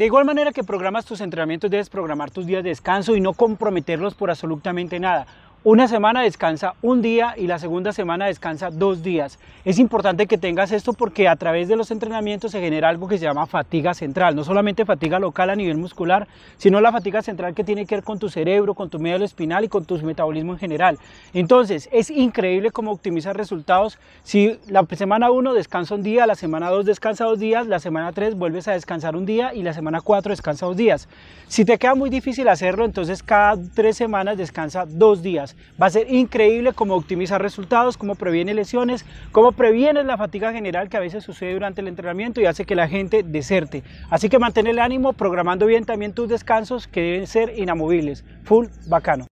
De igual manera que programas tus entrenamientos, debes programar tus días de descanso y no comprometerlos por absolutamente nada. Una semana descansa un día y la segunda semana descansa dos días. Es importante que tengas esto porque a través de los entrenamientos se genera algo que se llama fatiga central. No solamente fatiga local a nivel muscular, sino la fatiga central que tiene que ver con tu cerebro, con tu médula espinal y con tu metabolismo en general. Entonces, es increíble cómo optimizar resultados. Si la semana 1 descansa un día, la semana 2 descansa dos días, la semana 3 vuelves a descansar un día y la semana 4 descansa dos días. Si te queda muy difícil hacerlo, entonces cada tres semanas descansa dos Va a ser increíble cómo optimizar resultados, cómo previene lesiones, cómo previene la fatiga general que a veces sucede durante el entrenamiento y hace que la gente deserte. Así que mantén el ánimo programando bien también tus descansos que deben ser inamovibles. Full bacano.